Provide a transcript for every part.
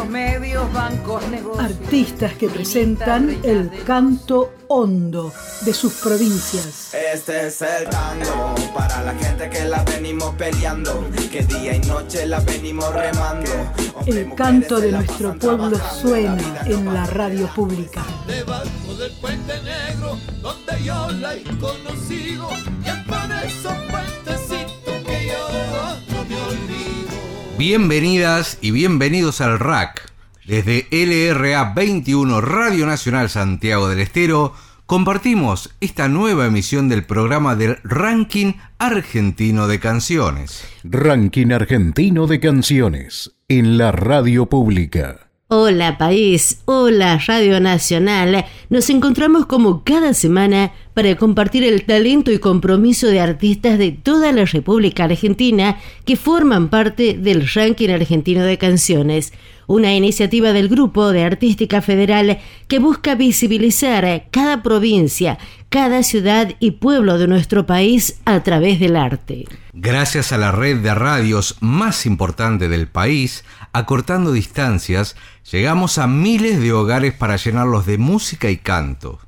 los medios, bancos, negocios. Artistas que presentan el canto hondo de sus provincias. Este es el tango para la gente que la venimos peleando, que día y noche la venimos remando. El canto de nuestro pueblo suena en la radio pública. Debajo del puente negro, donde yo la he conocido, Bienvenidas y bienvenidos al RAC. Desde LRA 21 Radio Nacional Santiago del Estero compartimos esta nueva emisión del programa del Ranking Argentino de Canciones. Ranking Argentino de Canciones en la radio pública. Hola país, hola Radio Nacional. Nos encontramos como cada semana para compartir el talento y compromiso de artistas de toda la República Argentina que forman parte del ranking argentino de canciones, una iniciativa del Grupo de Artística Federal que busca visibilizar cada provincia, cada ciudad y pueblo de nuestro país a través del arte. Gracias a la red de radios más importante del país, acortando distancias, llegamos a miles de hogares para llenarlos de música y canto.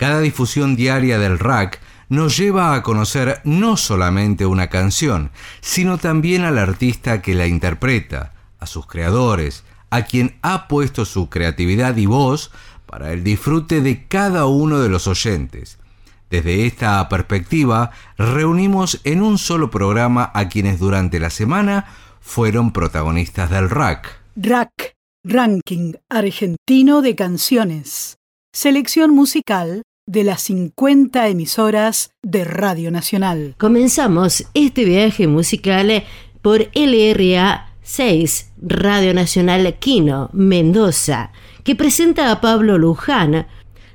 Cada difusión diaria del rack nos lleva a conocer no solamente una canción, sino también al artista que la interpreta, a sus creadores, a quien ha puesto su creatividad y voz para el disfrute de cada uno de los oyentes. Desde esta perspectiva, reunimos en un solo programa a quienes durante la semana fueron protagonistas del rack. Rack, Ranking Argentino de Canciones. Selección musical de las 50 emisoras de Radio Nacional. Comenzamos este viaje musical por LRA 6, Radio Nacional Quino, Mendoza, que presenta a Pablo Luján.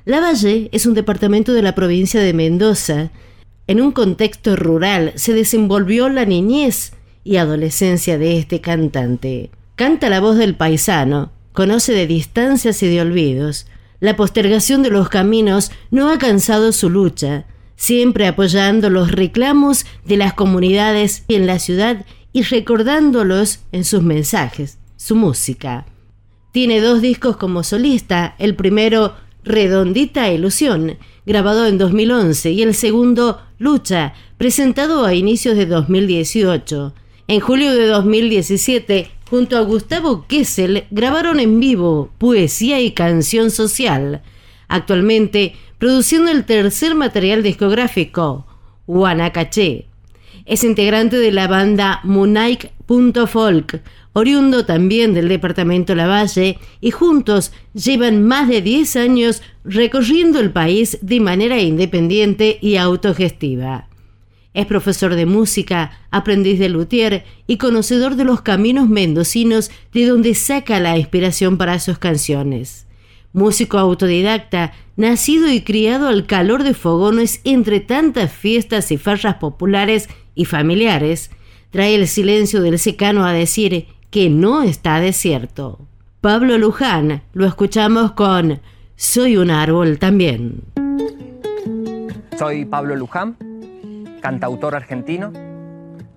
La Valle es un departamento de la provincia de Mendoza. En un contexto rural se desenvolvió la niñez y adolescencia de este cantante. Canta la voz del paisano, conoce de distancias y de olvidos, la postergación de los caminos no ha cansado su lucha, siempre apoyando los reclamos de las comunidades en la ciudad y recordándolos en sus mensajes, su música. Tiene dos discos como solista, el primero Redondita Ilusión, grabado en 2011, y el segundo Lucha, presentado a inicios de 2018. En julio de 2017 junto a Gustavo Kessel, grabaron en vivo poesía y canción social, actualmente produciendo el tercer material discográfico, Guanacaché. Es integrante de la banda Munike.folk, oriundo también del departamento Lavalle, y juntos llevan más de 10 años recorriendo el país de manera independiente y autogestiva. Es profesor de música, aprendiz de luthier y conocedor de los caminos mendocinos de donde saca la inspiración para sus canciones. Músico autodidacta, nacido y criado al calor de fogones entre tantas fiestas y farras populares y familiares, trae el silencio del secano a decir que no está desierto. Pablo Luján lo escuchamos con Soy un árbol también. Soy Pablo Luján cantautor argentino.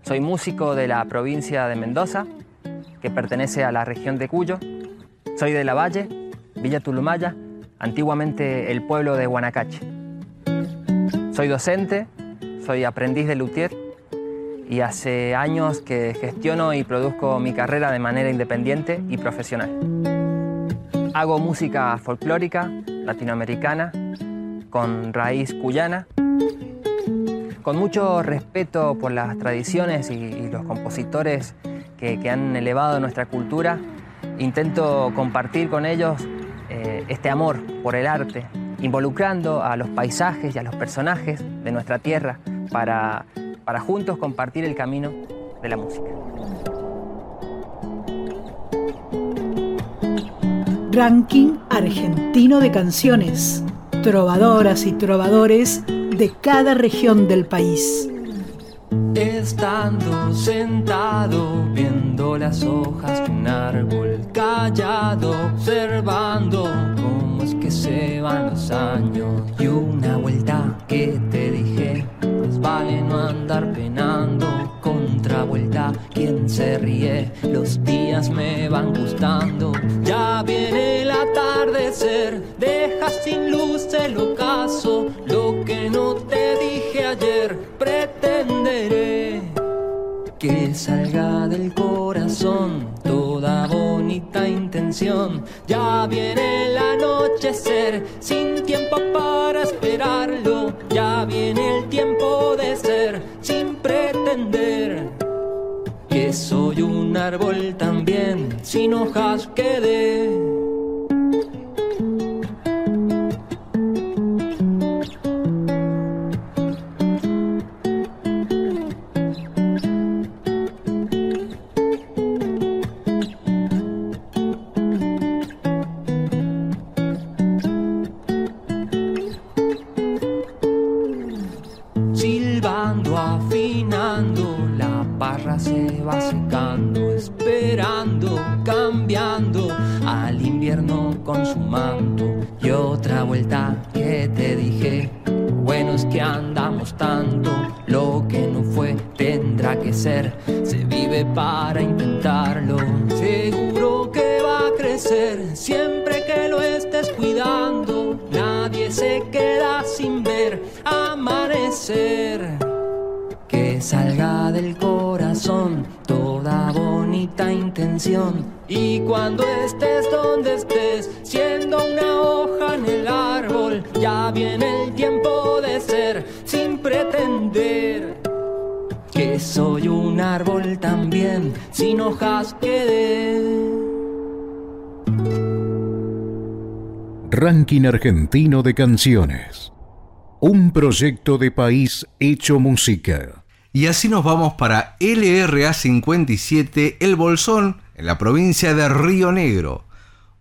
Soy músico de la provincia de Mendoza, que pertenece a la región de Cuyo. Soy de La Valle, Villa Tulumaya, antiguamente el pueblo de Guanacache. Soy docente, soy aprendiz de luthier y hace años que gestiono y produzco mi carrera de manera independiente y profesional. Hago música folclórica, latinoamericana, con raíz cuyana con mucho respeto por las tradiciones y, los compositores que, han elevado nuestra cultura, intento compartir con ellos eh, este amor por el arte, involucrando a los paisajes y a los personajes de nuestra tierra para, para juntos compartir el camino de la música. Ranking argentino de canciones. Trovadoras y trovadores de cada región del país. Estando sentado viendo las hojas de un árbol callado, observando cómo es que se van los años. Y una vuelta que te dije, pues vale no andar penando. Contravuelta, quien se ríe, los días me van gustando. Ya viene el atardecer, deja sin luz el ocaso, lo que no te dije ayer, pretenderé que salga del corazón toda bonita intención. Ya viene el anochecer, sin tiempo para esperarlo. Ya viene el tiempo de ser, sin pretender soy un árbol también, sin hojas quedé. Siempre que lo estés cuidando, nadie se queda sin ver amanecer. Que salga del corazón toda bonita intención. Y cuando estés donde estés, siendo una hoja en el árbol, ya viene el tiempo de ser sin pretender. Que soy un árbol también, sin hojas quedé. Ranking Argentino de Canciones. Un proyecto de país hecho música. Y así nos vamos para LRA 57 El Bolsón, en la provincia de Río Negro.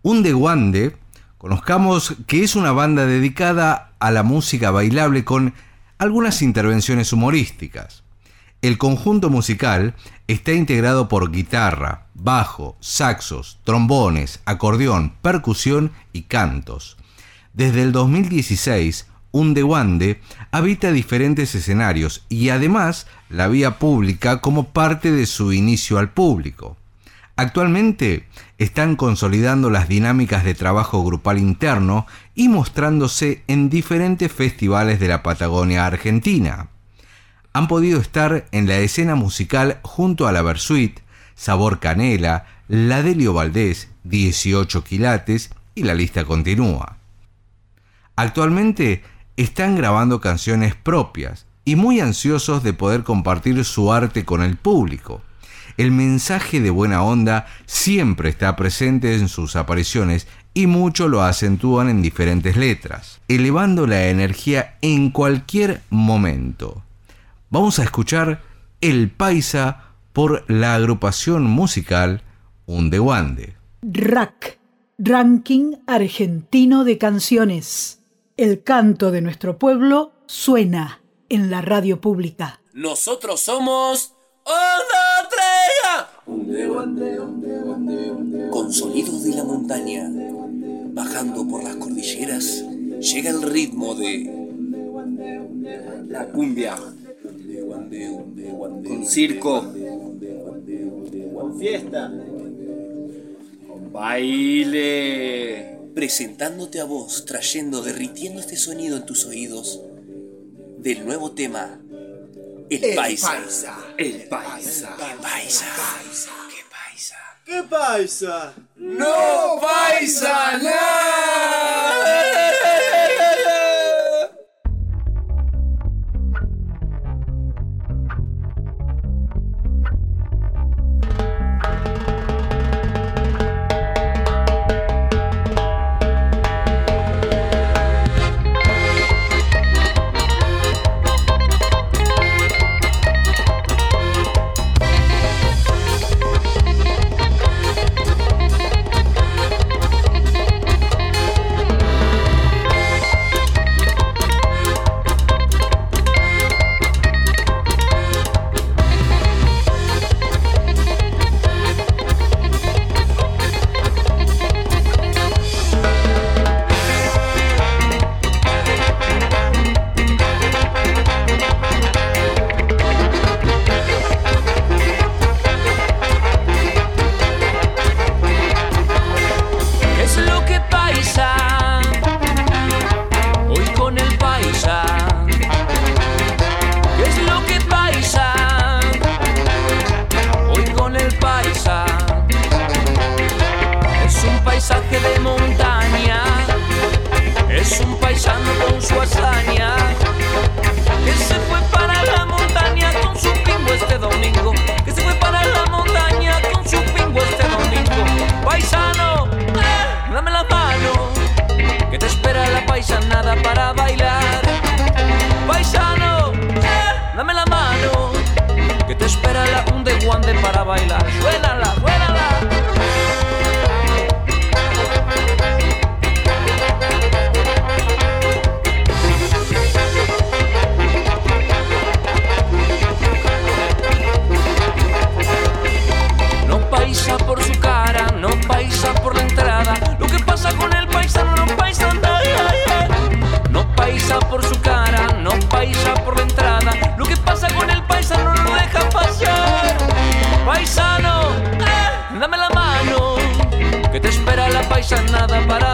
Un de Guande, conozcamos que es una banda dedicada a la música bailable con algunas intervenciones humorísticas. El conjunto musical está integrado por guitarra, bajo, saxos, trombones, acordeón, percusión y cantos. Desde el 2016, Wande habita diferentes escenarios y además la vía pública como parte de su inicio al público. Actualmente están consolidando las dinámicas de trabajo grupal interno y mostrándose en diferentes festivales de la Patagonia Argentina. Han podido estar en la escena musical junto a la Versuit, Sabor Canela, la Delio Valdés, 18 quilates y la lista continúa. Actualmente están grabando canciones propias y muy ansiosos de poder compartir su arte con el público. El mensaje de buena onda siempre está presente en sus apariciones y mucho lo acentúan en diferentes letras, elevando la energía en cualquier momento. Vamos a escuchar El Paisa por la agrupación musical Undewande. RAC, Ranking Argentino de Canciones. El canto de nuestro pueblo suena en la radio pública. Nosotros somos Onda Trega. Con sonidos de la montaña, bajando por las cordilleras, llega el ritmo de la cumbia. Con circo, con fiesta, con baile. presentándote a vos, trayendo, derritiendo este sonido en tus oídos del nuevo tema El, El Paisa. Paisa. El Paisa. El Paisa. ¿Qué paisa? ¿Qué paisa? ¡No paisa nada!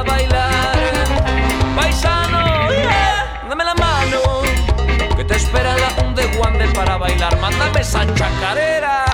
bailar. Paisano, yeah, dame la mano, que te espera la un de guande para bailar. Mándame esa chacarera.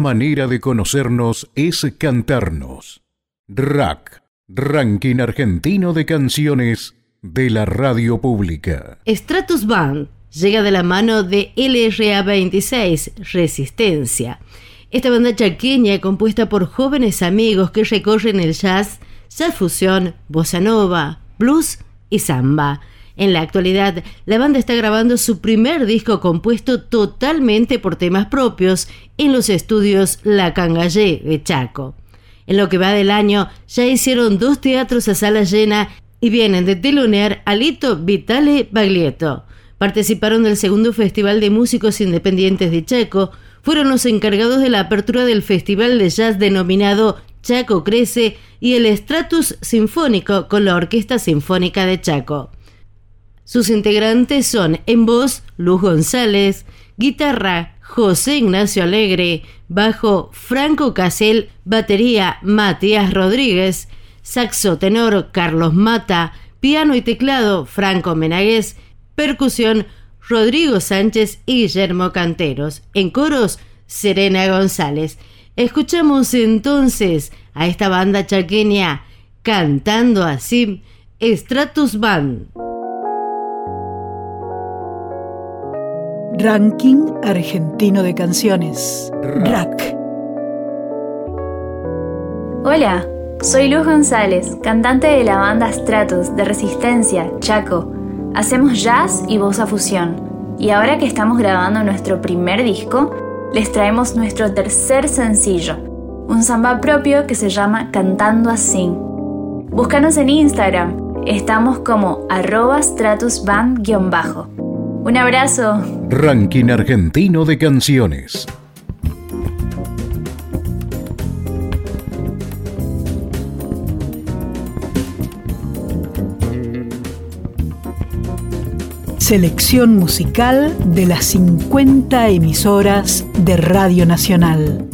Manera de conocernos es cantarnos. Rack, Ranking Argentino de Canciones de la Radio Pública. Stratus Band llega de la mano de LRA 26, Resistencia. Esta banda chaqueña compuesta por jóvenes amigos que recorren el jazz, jazz fusión, bossa nova, blues y samba. En la actualidad, la banda está grabando su primer disco compuesto totalmente por temas propios en los estudios La Cangallé de Chaco. En lo que va del año, ya hicieron dos teatros a sala llena y vienen de telonear a Lito Vitale Baglietto. Participaron del segundo Festival de Músicos Independientes de Chaco, fueron los encargados de la apertura del Festival de Jazz denominado Chaco Crece y el Stratus Sinfónico con la Orquesta Sinfónica de Chaco. Sus integrantes son en voz Luz González, guitarra José Ignacio Alegre, bajo Franco Casel, batería Matías Rodríguez, saxo tenor Carlos Mata, piano y teclado Franco Menagués, percusión Rodrigo Sánchez y Guillermo Canteros, en coros Serena González. Escuchamos entonces a esta banda chaqueña cantando así Stratus Band. Ranking Argentino de Canciones. RAC. Hola, soy Luz González, cantante de la banda Stratus de Resistencia, Chaco. Hacemos jazz y voz a fusión. Y ahora que estamos grabando nuestro primer disco, les traemos nuestro tercer sencillo, un samba propio que se llama Cantando Así. Búscanos en Instagram, estamos como arroba stratusband-bajo. Un abrazo. Ranking Argentino de Canciones. Selección musical de las 50 emisoras de Radio Nacional.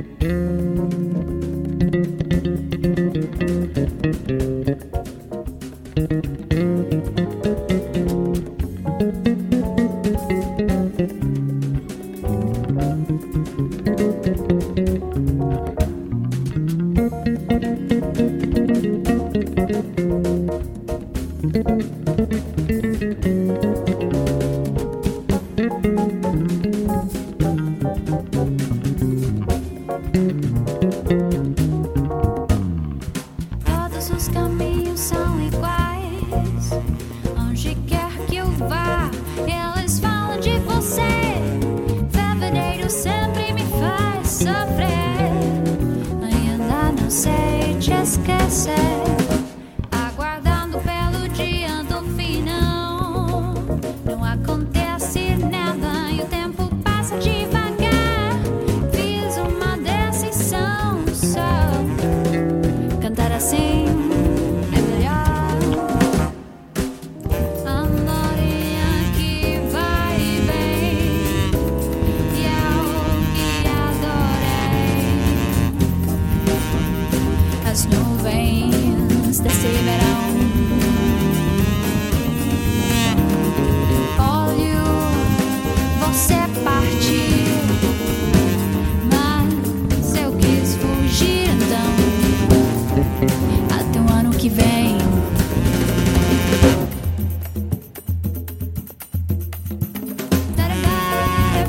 うん。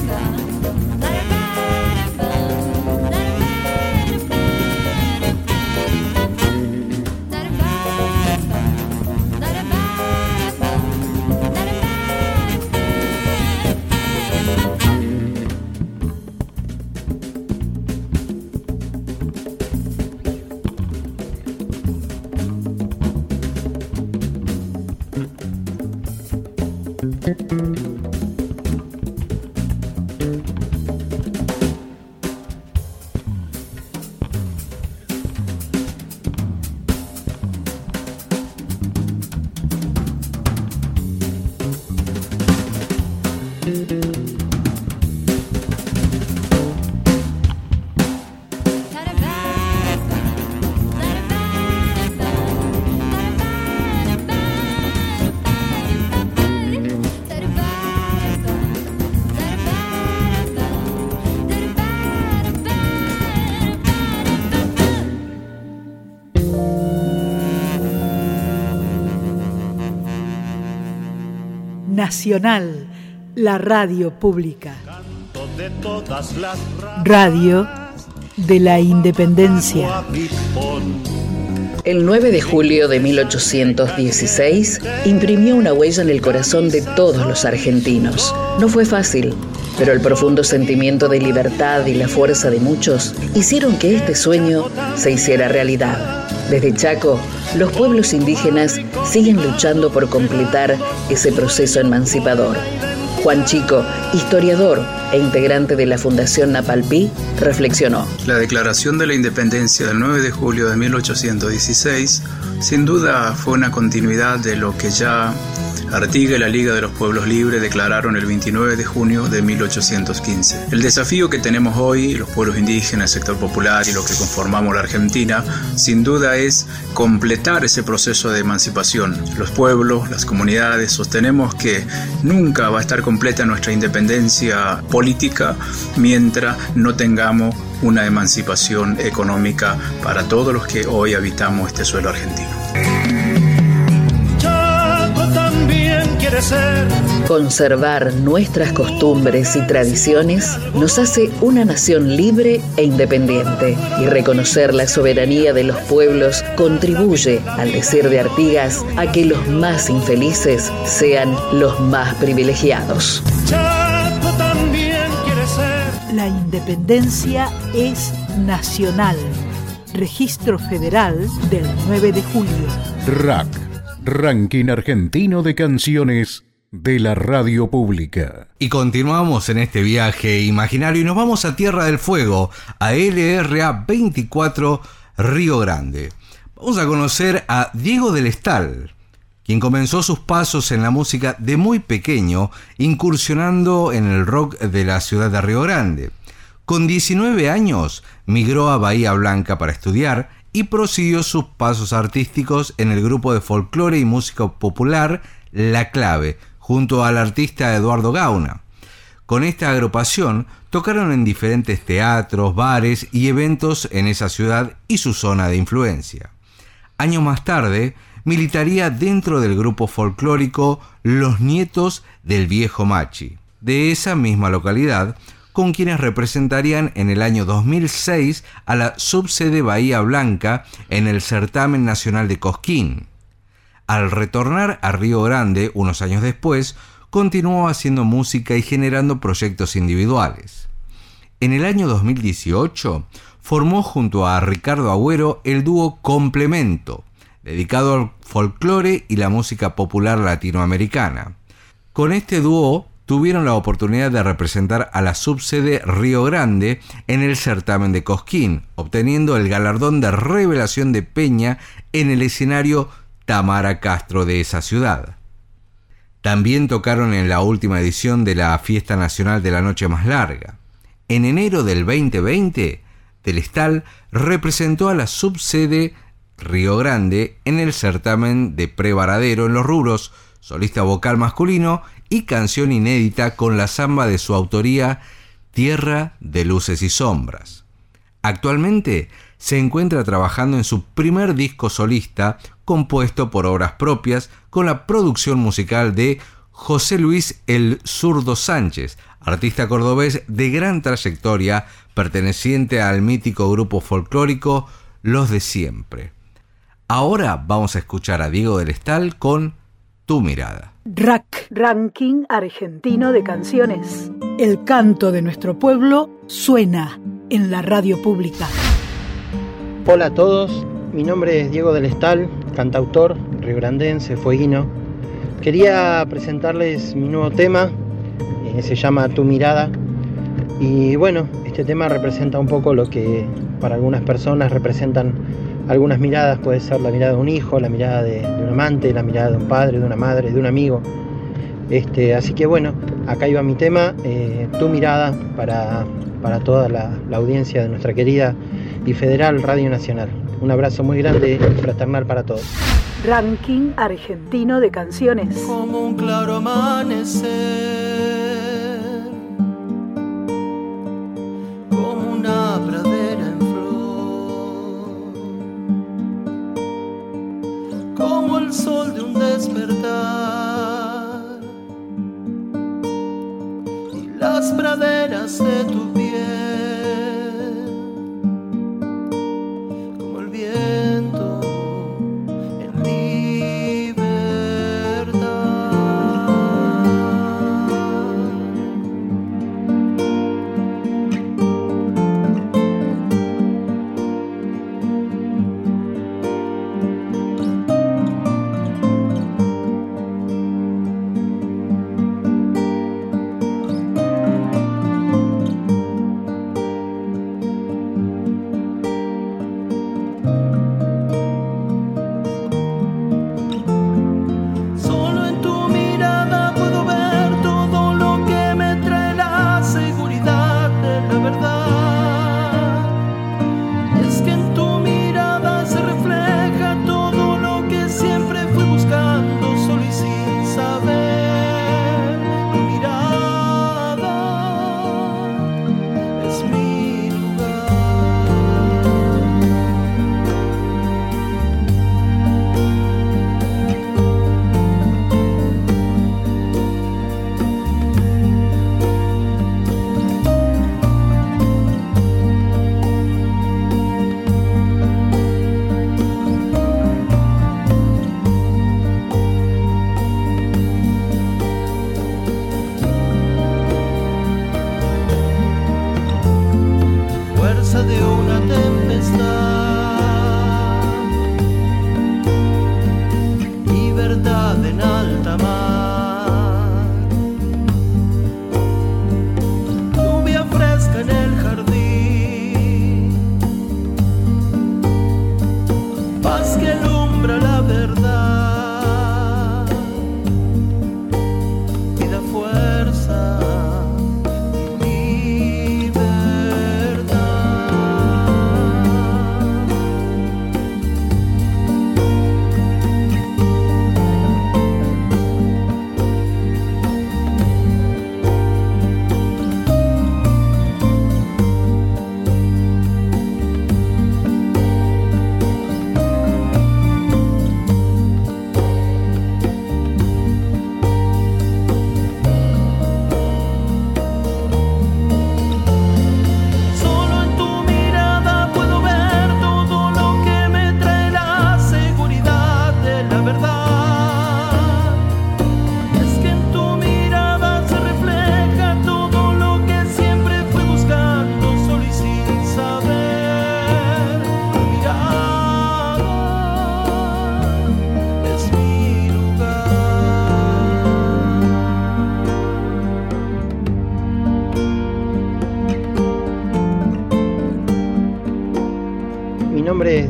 verdad. Nacional, la radio pública. Radio de la Independencia. El 9 de julio de 1816 imprimió una huella en el corazón de todos los argentinos. No fue fácil, pero el profundo sentimiento de libertad y la fuerza de muchos hicieron que este sueño se hiciera realidad. Desde Chaco, los pueblos indígenas siguen luchando por completar ese proceso emancipador. Juan Chico, historiador e integrante de la Fundación Napalpí, reflexionó. La declaración de la independencia del 9 de julio de 1816 sin duda fue una continuidad de lo que ya Artiga y la Liga de los Pueblos Libres declararon el 29 de junio de 1815. El desafío que tenemos hoy, los pueblos indígenas, el sector popular y los que conformamos la Argentina, sin duda es completar ese proceso de emancipación. Los pueblos, las comunidades, sostenemos que nunca va a estar completa nuestra independencia política mientras no tengamos una emancipación económica para todos los que hoy habitamos este suelo argentino. Conservar nuestras costumbres y tradiciones nos hace una nación libre e independiente y reconocer la soberanía de los pueblos contribuye, al decir de Artigas, a que los más infelices sean los más privilegiados. La independencia es nacional. Registro Federal del 9 de julio. RAC, Ranking Argentino de Canciones de la Radio Pública. Y continuamos en este viaje imaginario y nos vamos a Tierra del Fuego, a LRA 24 Río Grande. Vamos a conocer a Diego del Estal, quien comenzó sus pasos en la música de muy pequeño, incursionando en el rock de la ciudad de Río Grande. Con 19 años migró a Bahía Blanca para estudiar y prosiguió sus pasos artísticos en el grupo de folclore y música popular La Clave, junto al artista Eduardo Gauna. Con esta agrupación tocaron en diferentes teatros, bares y eventos en esa ciudad y su zona de influencia. Años más tarde, militaría dentro del grupo folclórico Los Nietos del Viejo Machi, de esa misma localidad, con quienes representarían en el año 2006 a la subsede Bahía Blanca en el Certamen Nacional de Cosquín. Al retornar a Río Grande unos años después, continuó haciendo música y generando proyectos individuales. En el año 2018 formó junto a Ricardo Agüero el dúo Complemento, dedicado al folclore y la música popular latinoamericana. Con este dúo tuvieron la oportunidad de representar a la subsede Río Grande en el certamen de Cosquín, obteniendo el galardón de revelación de Peña en el escenario Tamara Castro de esa ciudad. También tocaron en la última edición de la Fiesta Nacional de la Noche Más Larga. En enero del 2020, Telestal representó a la subsede Río Grande en el certamen de Prevaradero en los rubros solista vocal masculino y canción inédita con la samba de su autoría Tierra de Luces y Sombras. Actualmente se encuentra trabajando en su primer disco solista compuesto por obras propias con la producción musical de José Luis El Zurdo Sánchez, artista cordobés de gran trayectoria perteneciente al mítico grupo folclórico Los de Siempre. Ahora vamos a escuchar a Diego del Estal con Tu mirada. RAC, Ranking Argentino de Canciones. El canto de nuestro pueblo suena en la radio pública. Hola a todos, mi nombre es Diego del Estal, cantautor riograndense, fueguino. Quería presentarles mi nuevo tema, eh, se llama Tu mirada. Y bueno, este tema representa un poco lo que para algunas personas representan algunas miradas, puede ser la mirada de un hijo, la mirada de, de un amante, la mirada de un padre, de una madre, de un amigo. Este, así que bueno, acá iba mi tema, eh, tu mirada para, para toda la, la audiencia de nuestra querida y federal Radio Nacional. Un abrazo muy grande y fraternal para todos. Ranking argentino de canciones. Como un claro amanecer, sol de un despertar. Y las praderas de tu piel,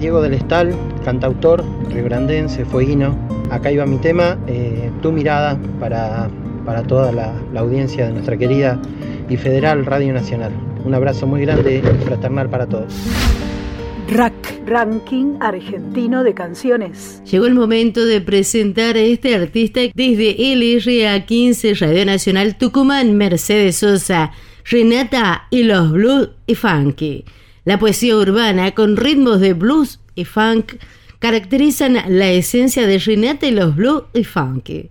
Diego del Estal, cantautor, riograndense, fueguino. Acá iba mi tema, eh, tu mirada para, para toda la, la audiencia de nuestra querida y federal Radio Nacional. Un abrazo muy grande y fraternal para todos. RAC, Ranking Argentino de Canciones. Llegó el momento de presentar a este artista desde LRA 15 Radio Nacional Tucumán, Mercedes Sosa, Renata y los Blues y Funky. La poesía urbana con ritmos de blues y funk caracterizan la esencia de Renata y los Blues y Funky.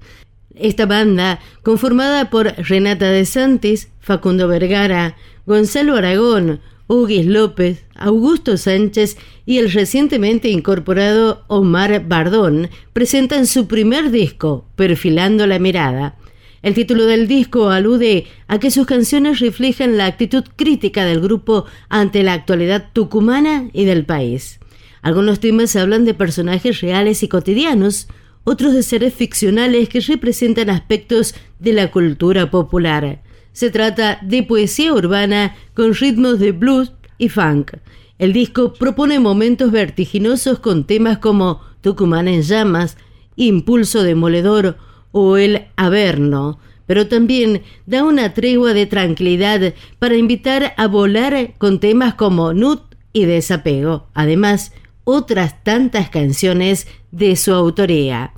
Esta banda, conformada por Renata de Santis, Facundo Vergara, Gonzalo Aragón, Hugues López, Augusto Sánchez y el recientemente incorporado Omar Bardón, presentan su primer disco, Perfilando la Mirada. El título del disco alude a que sus canciones reflejan la actitud crítica del grupo ante la actualidad tucumana y del país. Algunos temas hablan de personajes reales y cotidianos, otros de seres ficcionales que representan aspectos de la cultura popular. Se trata de poesía urbana con ritmos de blues y funk. El disco propone momentos vertiginosos con temas como Tucumán en llamas, Impulso demoledor, o el Averno, pero también da una tregua de tranquilidad para invitar a volar con temas como Nut y Desapego. Además, otras tantas canciones de su autoría.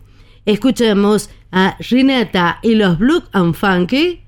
Escuchamos a Renata y los Blue and Funky,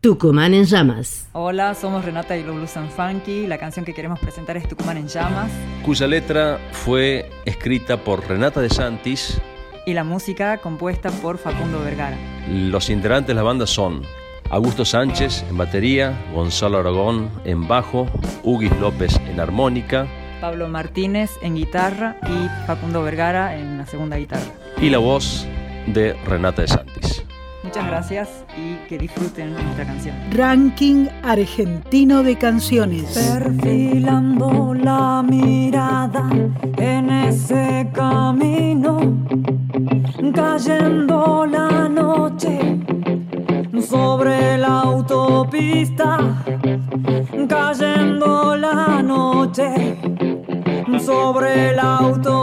Tucumán en llamas. Hola, somos Renata y los Blues and Funky. La canción que queremos presentar es Tucumán en llamas. cuya letra fue escrita por Renata de Santis. Y la música compuesta por Facundo Vergara. Los integrantes de la banda son Augusto Sánchez en batería, Gonzalo Aragón en bajo, Huguis López en armónica Pablo Martínez en guitarra y Facundo Vergara en la segunda guitarra. y la voz de Renata de Santis. Muchas gracias y que disfruten nuestra canción. Ranking argentino de canciones. Perfilando la mirada en ese camino, cayendo la noche sobre la autopista, cayendo la noche sobre la autopista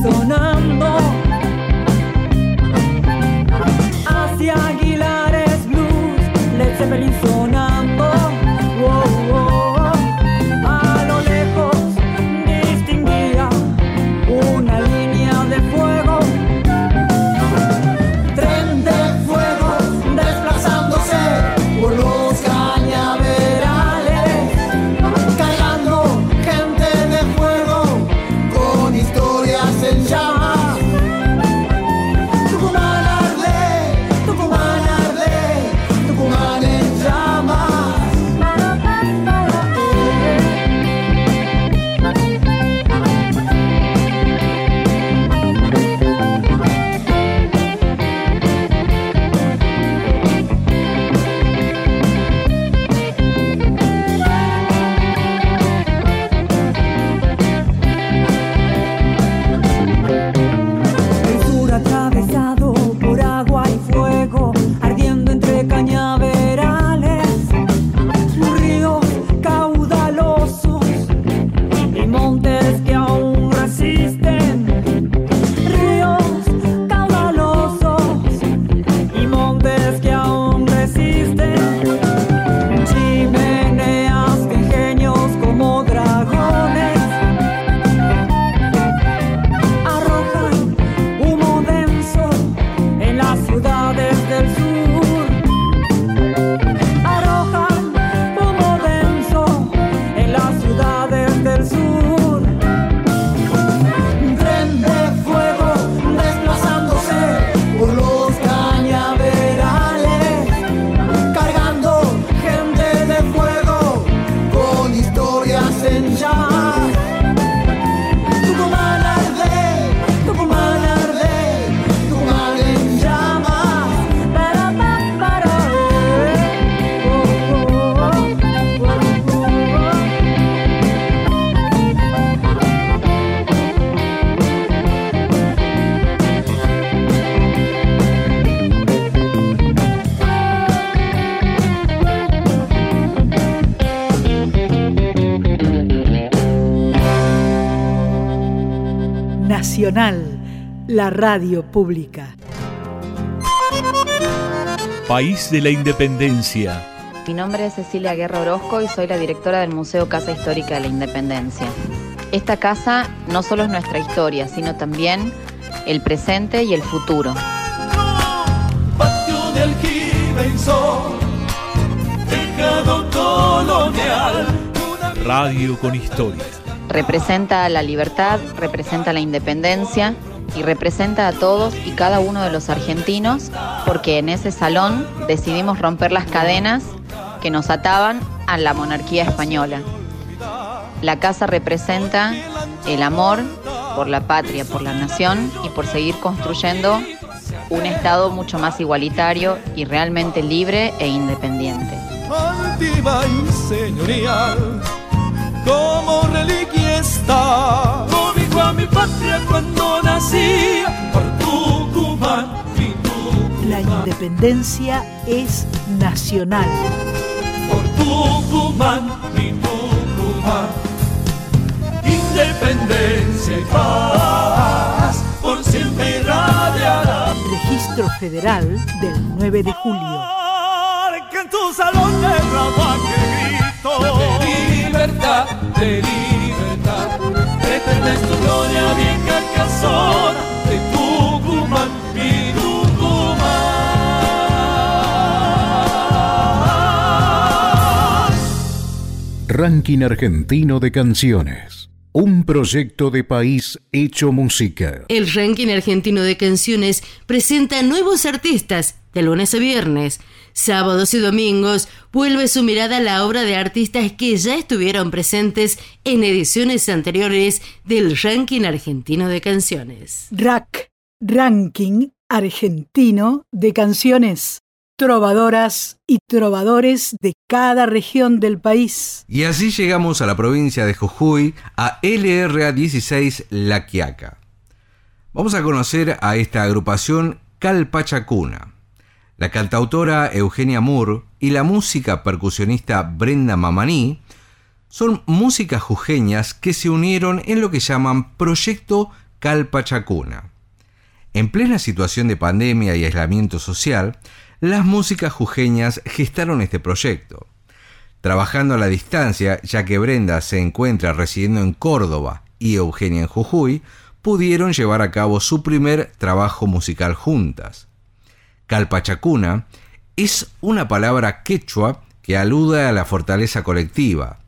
sonando. Hacia Aguilares Blues, Led Zeppelin sonando. Nacional, la radio pública. País de la Independencia. Mi nombre es Cecilia Guerra Orozco y soy la directora del Museo Casa Histórica de la Independencia. Esta casa no solo es nuestra historia, sino también el presente y el futuro. Patio de aljibe y sol, tejado colonial. Radio con historia. Representa la libertad, representa la independencia y representa a todos y cada uno de los argentinos porque en ese salón decidimos romper las cadenas que nos ataban a la monarquía española. La casa representa el amor por la patria, por la nación y por seguir construyendo un Estado mucho más igualitario y realmente libre e independiente. Como reliquia está. Cobijo a mi patria cuando nací, por Tucumán, mi La independencia es nacional. Tucumán, mi Tucumán. independencia y paz por siempre irradiará. Registro Federal del 9 de julio. Que en tu salón de grito de libertad, de libertad. Eterna es tu gloria, vieja de Tucumán, mi Tucumán. Ranking Argentino de Canciones. Un proyecto de país hecho música. El ranking argentino de canciones presenta nuevos artistas de lunes a viernes. Sábados y domingos vuelve su mirada a la obra de artistas que ya estuvieron presentes en ediciones anteriores del ranking argentino de canciones. RAC, Ranking Argentino de Canciones. Trovadoras y trovadores de cada región del país. Y así llegamos a la provincia de Jujuy, a LRA 16 La Quiaca. Vamos a conocer a esta agrupación Calpachacuna. La cantautora Eugenia Moore y la música percusionista Brenda Mamaní son músicas jujeñas que se unieron en lo que llaman Proyecto Calpachacuna. En plena situación de pandemia y aislamiento social, las músicas jujeñas gestaron este proyecto. Trabajando a la distancia, ya que Brenda se encuentra residiendo en Córdoba y Eugenia en Jujuy, pudieron llevar a cabo su primer trabajo musical juntas. Calpachacuna es una palabra quechua que alude a la fortaleza colectiva.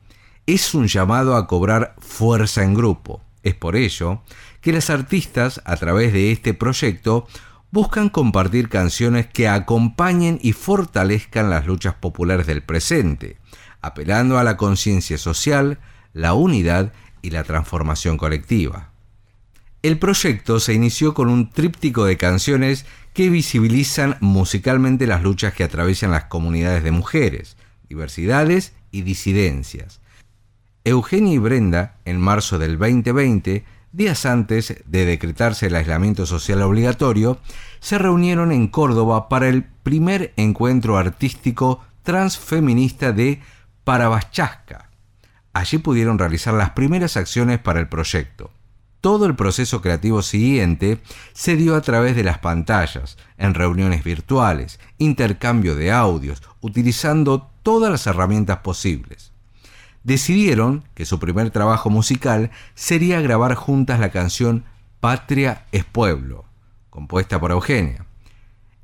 Es un llamado a cobrar fuerza en grupo. Es por ello que las artistas, a través de este proyecto, buscan compartir canciones que acompañen y fortalezcan las luchas populares del presente, apelando a la conciencia social, la unidad y la transformación colectiva. El proyecto se inició con un tríptico de canciones que visibilizan musicalmente las luchas que atraviesan las comunidades de mujeres, diversidades y disidencias. Eugenia y Brenda, en marzo del 2020, días antes de decretarse el aislamiento social obligatorio, se reunieron en Córdoba para el primer encuentro artístico transfeminista de Parabachasca. Allí pudieron realizar las primeras acciones para el proyecto. Todo el proceso creativo siguiente se dio a través de las pantallas, en reuniones virtuales, intercambio de audios, utilizando todas las herramientas posibles. Decidieron que su primer trabajo musical sería grabar juntas la canción Patria es Pueblo, compuesta por Eugenia.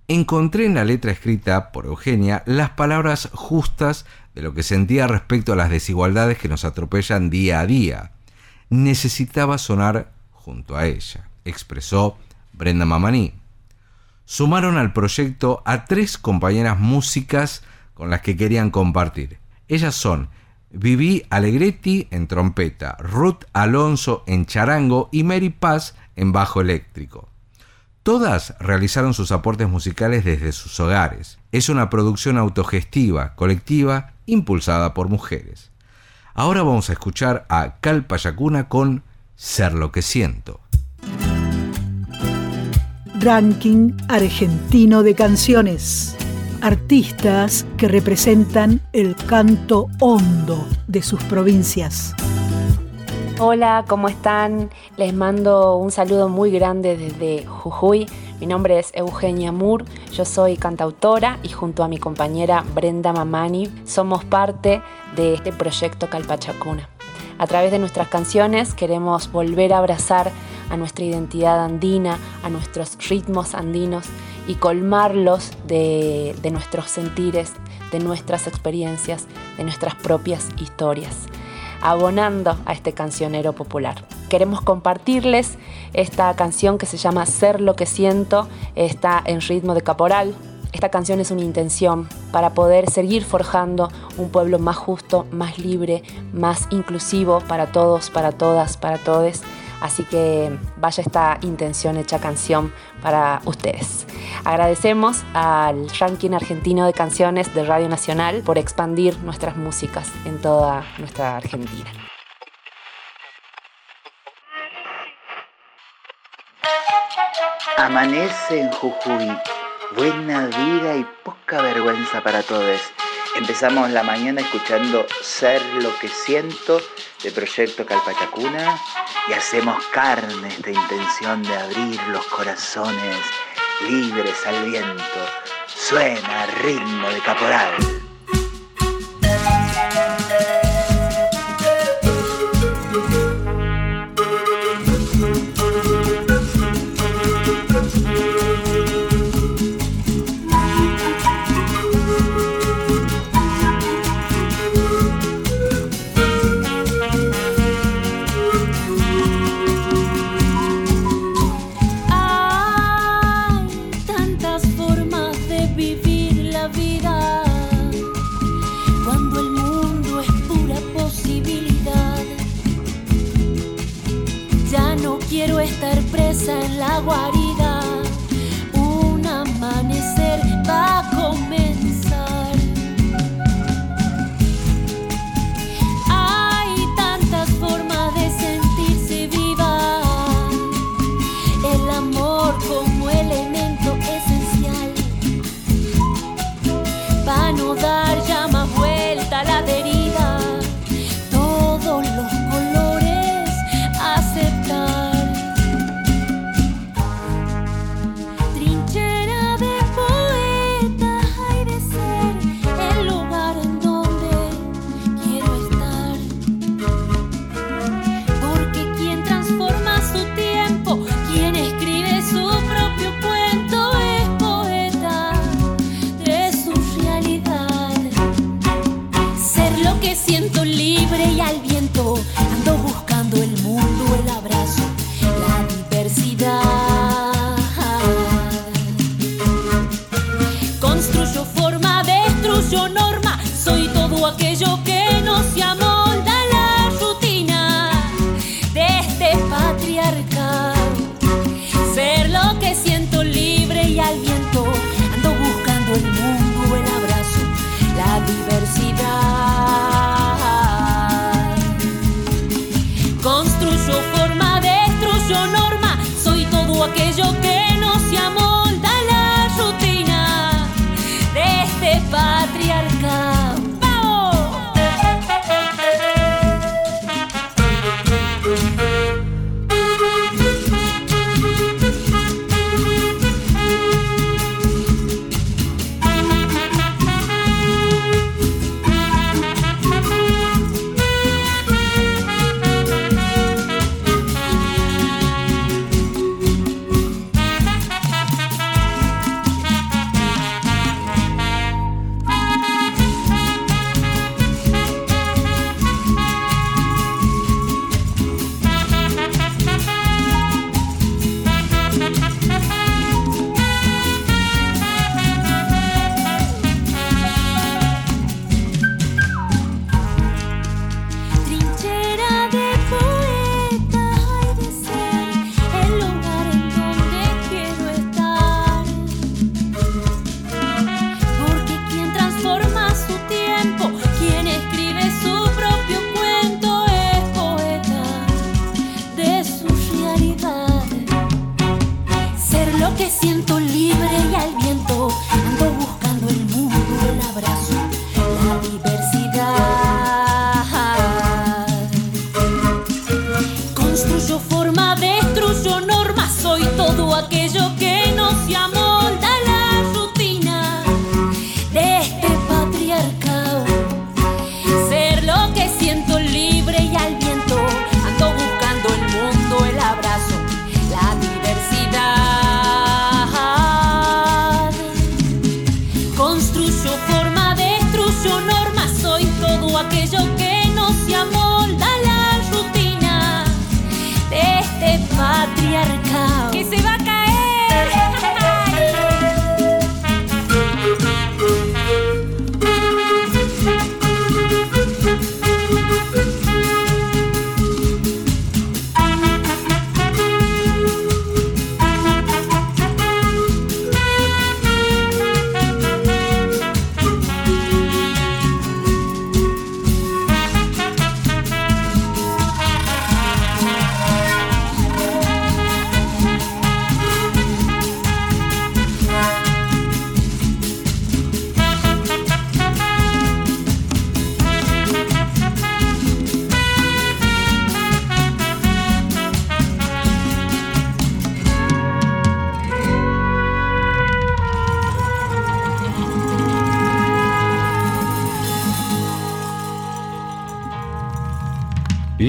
Encontré en la letra escrita por Eugenia las palabras justas de lo que sentía respecto a las desigualdades que nos atropellan día a día necesitaba sonar junto a ella, expresó Brenda Mamaní. Sumaron al proyecto a tres compañeras músicas con las que querían compartir. Ellas son Vivi Alegretti en trompeta, Ruth Alonso en charango y Mary Paz en bajo eléctrico. Todas realizaron sus aportes musicales desde sus hogares. Es una producción autogestiva, colectiva, impulsada por mujeres. Ahora vamos a escuchar a Calpayacuna con Ser lo que siento. Ranking Argentino de Canciones. Artistas que representan el canto hondo de sus provincias. Hola, ¿cómo están? Les mando un saludo muy grande desde Jujuy. Mi nombre es Eugenia Moore, yo soy cantautora y junto a mi compañera Brenda Mamani somos parte de este proyecto Calpachacuna. A través de nuestras canciones queremos volver a abrazar a nuestra identidad andina, a nuestros ritmos andinos y colmarlos de, de nuestros sentires, de nuestras experiencias, de nuestras propias historias abonando a este cancionero popular. Queremos compartirles esta canción que se llama Ser lo que siento, está en ritmo de caporal. Esta canción es una intención para poder seguir forjando un pueblo más justo, más libre, más inclusivo para todos, para todas, para todes. Así que vaya esta intención hecha canción para ustedes. Agradecemos al ranking argentino de canciones de Radio Nacional por expandir nuestras músicas en toda nuestra Argentina. Amanece en Jujuy, buena vida y poca vergüenza para todos. Empezamos la mañana escuchando Ser lo que siento de Proyecto Calpachacuna y hacemos carne esta intención de abrir los corazones libres al viento. Suena ritmo de caporal.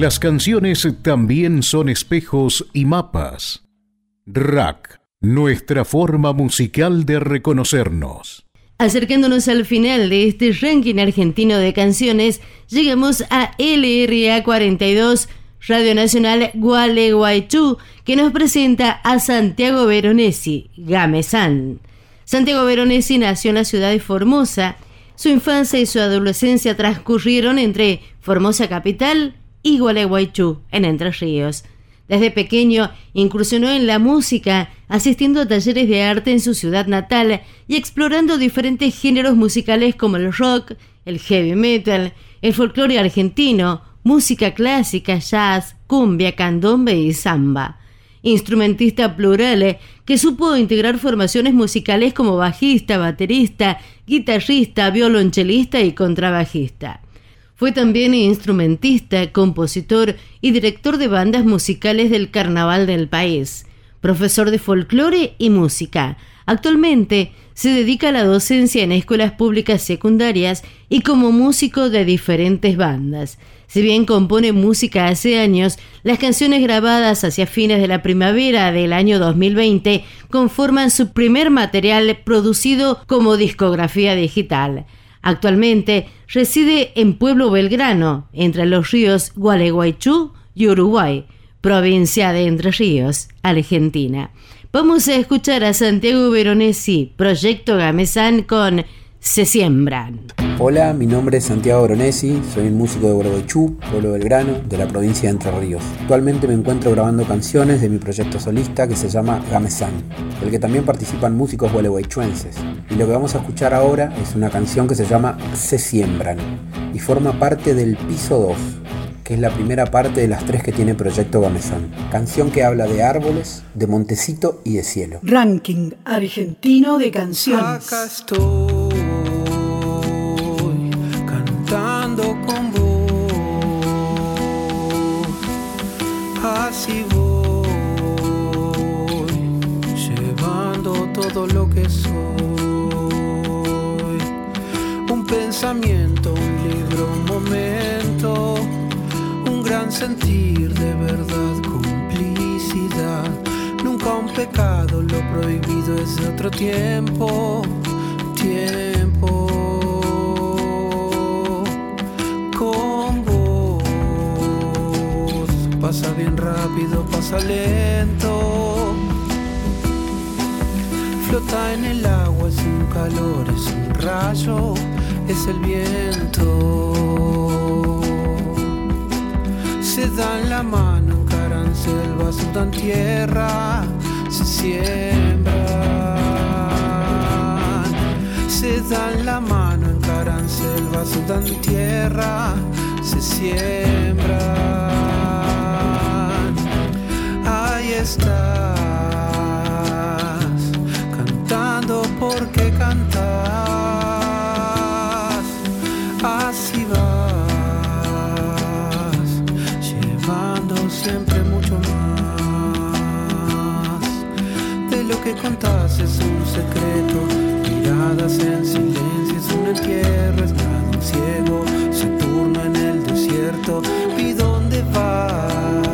Las canciones también son espejos y mapas. Rack, nuestra forma musical de reconocernos. Acercándonos al final de este ranking argentino de canciones, llegamos a LRA 42, Radio Nacional Gualeguaychú, que nos presenta a Santiago Veronesi, Gamesán. Santiago Veronesi nació en la ciudad de Formosa. Su infancia y su adolescencia transcurrieron entre Formosa capital y Gualeguaychú, en Entre Ríos. Desde pequeño incursionó en la música, asistiendo a talleres de arte en su ciudad natal y explorando diferentes géneros musicales como el rock, el heavy metal, el folclore argentino, música clásica, jazz, cumbia, candombe y samba. Instrumentista plural que supo integrar formaciones musicales como bajista, baterista, guitarrista, violonchelista y contrabajista. Fue también instrumentista, compositor y director de bandas musicales del carnaval del país, profesor de folclore y música. Actualmente se dedica a la docencia en escuelas públicas secundarias y como músico de diferentes bandas. Si bien compone música hace años, las canciones grabadas hacia fines de la primavera del año 2020 conforman su primer material producido como discografía digital. Actualmente reside en Pueblo Belgrano, entre los ríos Gualeguaychú y Uruguay, provincia de Entre Ríos, Argentina. Vamos a escuchar a Santiago Veronesi, Proyecto Gamesán con Se Siembran. Hola, mi nombre es Santiago Veronesi, soy un músico de Gualeguaychú, Pueblo Belgrano, de la provincia de Entre Ríos. Actualmente me encuentro grabando canciones de mi proyecto solista que se llama Gamesán, del que también participan músicos gualeguaychuenses. Y lo que vamos a escuchar ahora es una canción que se llama Se Siembran y forma parte del piso 2, que es la primera parte de las tres que tiene Proyecto Gamesán. Canción que habla de árboles, de montecito y de cielo. Ranking argentino de canciones. Todo lo que soy, un pensamiento, un libro, un momento, un gran sentir de verdad, complicidad. Nunca un pecado, lo prohibido es de otro tiempo, tiempo. Con vos pasa bien rápido, pasa lento. Flota en el agua, es un calor, es un rayo, es el viento. Se dan la mano, encaran selva, sudan tierra, se siembran. Se dan la mano, encaran selva, sudan tierra, se siembran. Ahí estás, cantando porque cantas. Así vas, llevando siempre mucho más. De lo que contás es un secreto, miradas en silencio, es un entierro, es nada, un ciego, Saturno en el desierto. ¿Y dónde vas?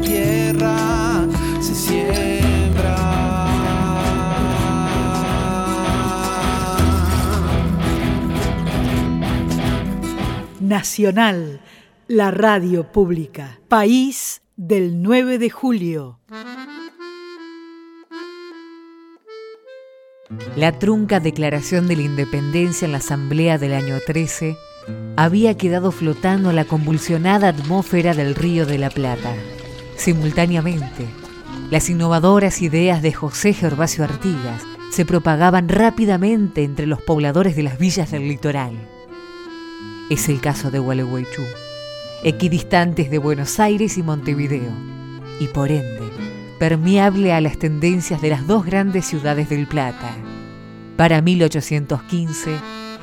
Tierra, se Nacional, la radio pública. País del 9 de julio. La trunca declaración de la independencia en la Asamblea del año 13 había quedado flotando la convulsionada atmósfera del Río de la Plata. Simultáneamente, las innovadoras ideas de José Gervasio Artigas se propagaban rápidamente entre los pobladores de las villas del litoral. Es el caso de Gualeguaychú, equidistantes de Buenos Aires y Montevideo, y por ende, permeable a las tendencias de las dos grandes ciudades del Plata. Para 1815,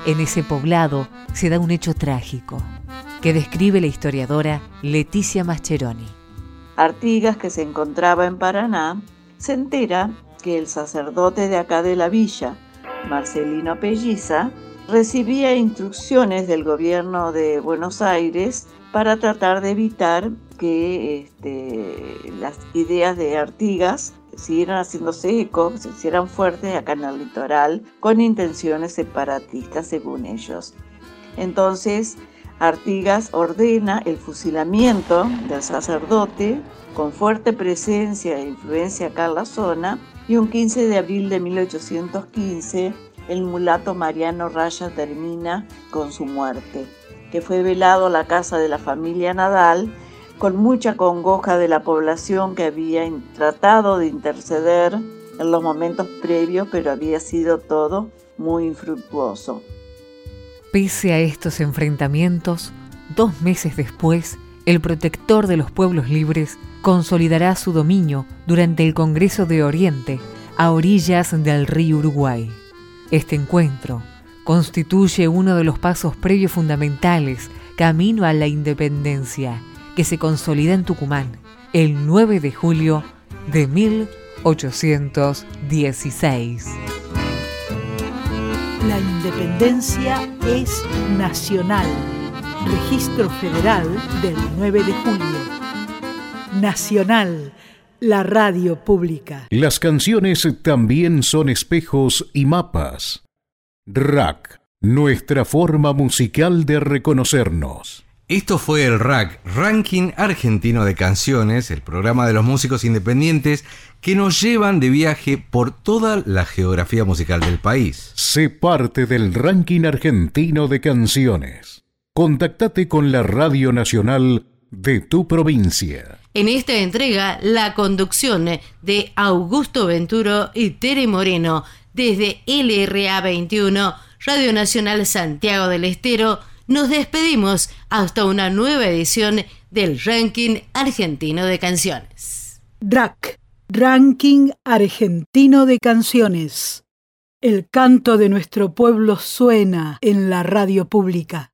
en ese poblado se da un hecho trágico, que describe la historiadora Leticia Mascheroni. Artigas, que se encontraba en Paraná, se entera que el sacerdote de acá de la villa, Marcelino Pelliza, recibía instrucciones del gobierno de Buenos Aires para tratar de evitar que este, las ideas de Artigas siguieran haciéndose eco, se hicieran fuertes acá en el litoral, con intenciones separatistas según ellos. Entonces, Artigas ordena el fusilamiento del sacerdote con fuerte presencia e influencia acá en la zona y un 15 de abril de 1815 el mulato Mariano Raya termina con su muerte, que fue velado a la casa de la familia Nadal con mucha congoja de la población que había tratado de interceder en los momentos previos, pero había sido todo muy infructuoso. Pese a estos enfrentamientos, dos meses después, el protector de los pueblos libres consolidará su dominio durante el Congreso de Oriente a orillas del río Uruguay. Este encuentro constituye uno de los pasos previos fundamentales camino a la independencia que se consolida en Tucumán el 9 de julio de 1816. La independencia es nacional. Registro Federal del 9 de julio. Nacional, la radio pública. Las canciones también son espejos y mapas. Rack, nuestra forma musical de reconocernos. Esto fue el RAC, Ranking Argentino de Canciones, el programa de los músicos independientes que nos llevan de viaje por toda la geografía musical del país. Sé parte del ranking argentino de canciones. Contactate con la Radio Nacional de tu provincia. En esta entrega, la conducción de Augusto Venturo y Tere Moreno desde LRA 21, Radio Nacional Santiago del Estero, nos despedimos hasta una nueva edición del Ranking Argentino de Canciones. DRAC, Ranking Argentino de Canciones. El canto de nuestro pueblo suena en la radio pública.